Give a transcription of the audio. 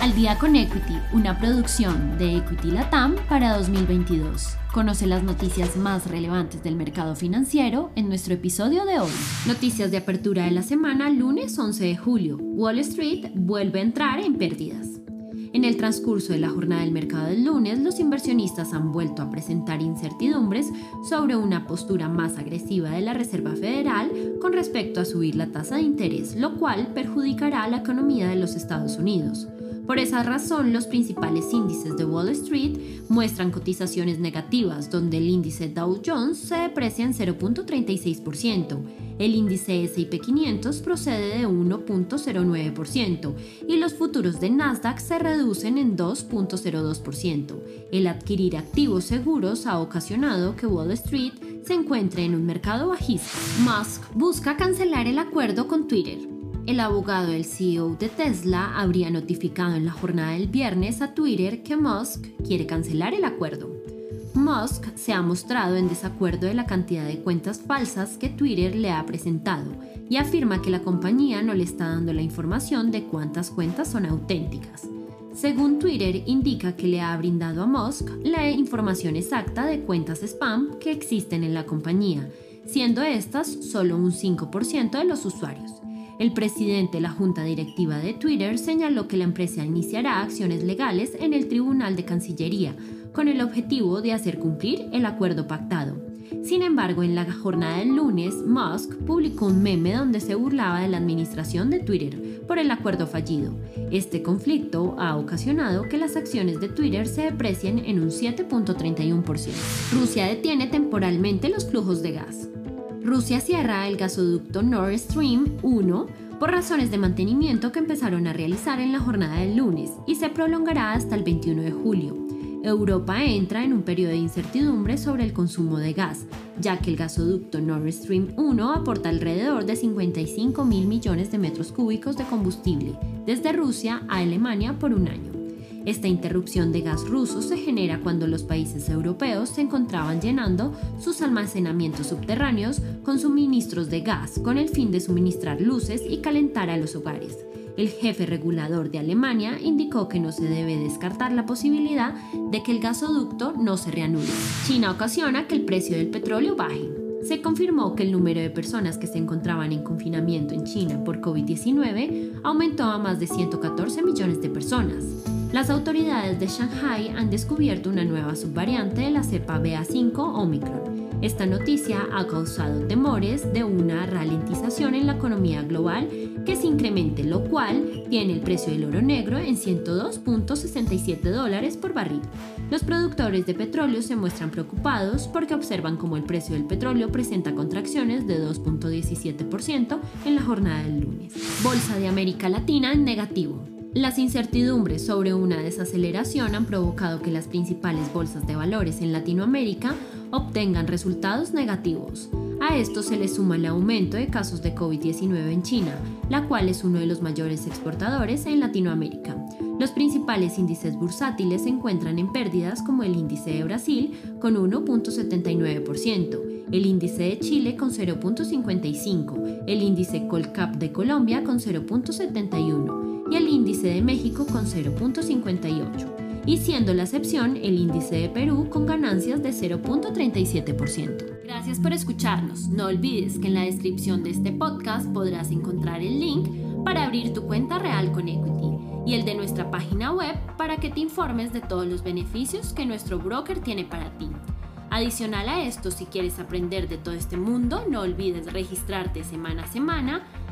Al día con Equity, una producción de Equity Latam para 2022. Conoce las noticias más relevantes del mercado financiero en nuestro episodio de hoy. Noticias de apertura de la semana, lunes 11 de julio. Wall Street vuelve a entrar en pérdidas. En el transcurso de la jornada del mercado del lunes, los inversionistas han vuelto a presentar incertidumbres sobre una postura más agresiva de la Reserva Federal con respecto a subir la tasa de interés, lo cual perjudicará a la economía de los Estados Unidos. Por esa razón, los principales índices de Wall Street muestran cotizaciones negativas, donde el índice Dow Jones se deprecia en 0.36%, el índice SP 500 procede de 1.09% y los futuros de Nasdaq se reducen en 2.02%. El adquirir activos seguros ha ocasionado que Wall Street se encuentre en un mercado bajista. Musk busca cancelar el acuerdo con Twitter. El abogado del CEO de Tesla habría notificado en la jornada del viernes a Twitter que Musk quiere cancelar el acuerdo. Musk se ha mostrado en desacuerdo de la cantidad de cuentas falsas que Twitter le ha presentado y afirma que la compañía no le está dando la información de cuántas cuentas son auténticas. Según Twitter, indica que le ha brindado a Musk la información exacta de cuentas spam que existen en la compañía, siendo estas solo un 5% de los usuarios. El presidente de la junta directiva de Twitter señaló que la empresa iniciará acciones legales en el Tribunal de Cancillería con el objetivo de hacer cumplir el acuerdo pactado. Sin embargo, en la jornada del lunes, Musk publicó un meme donde se burlaba de la administración de Twitter por el acuerdo fallido. Este conflicto ha ocasionado que las acciones de Twitter se deprecien en un 7.31%. Rusia detiene temporalmente los flujos de gas. Rusia cierra el gasoducto Nord Stream 1 por razones de mantenimiento que empezaron a realizar en la jornada del lunes y se prolongará hasta el 21 de julio. Europa entra en un periodo de incertidumbre sobre el consumo de gas, ya que el gasoducto Nord Stream 1 aporta alrededor de 55 mil millones de metros cúbicos de combustible desde Rusia a Alemania por un año. Esta interrupción de gas ruso se genera cuando los países europeos se encontraban llenando sus almacenamientos subterráneos con suministros de gas con el fin de suministrar luces y calentar a los hogares. El jefe regulador de Alemania indicó que no se debe descartar la posibilidad de que el gasoducto no se reanude. China ocasiona que el precio del petróleo baje. Se confirmó que el número de personas que se encontraban en confinamiento en China por COVID-19 aumentó a más de 114 millones de personas. Las autoridades de Shanghai han descubierto una nueva subvariante de la cepa BA5 Omicron. Esta noticia ha causado temores de una ralentización en la economía global que se incremente, lo cual tiene el precio del oro negro en 102.67 dólares por barril. Los productores de petróleo se muestran preocupados porque observan como el precio del petróleo presenta contracciones de 2.17% en la jornada del lunes. Bolsa de América Latina en negativo. Las incertidumbres sobre una desaceleración han provocado que las principales bolsas de valores en Latinoamérica obtengan resultados negativos. A esto se le suma el aumento de casos de COVID-19 en China, la cual es uno de los mayores exportadores en Latinoamérica. Los principales índices bursátiles se encuentran en pérdidas como el índice de Brasil con 1.79%, el índice de Chile con 0.55%, el índice Colcap de Colombia con 0.71% y el índice de México con 0.58, y siendo la excepción el índice de Perú con ganancias de 0.37%. Gracias por escucharnos. No olvides que en la descripción de este podcast podrás encontrar el link para abrir tu cuenta real con Equity y el de nuestra página web para que te informes de todos los beneficios que nuestro broker tiene para ti. Adicional a esto, si quieres aprender de todo este mundo, no olvides registrarte semana a semana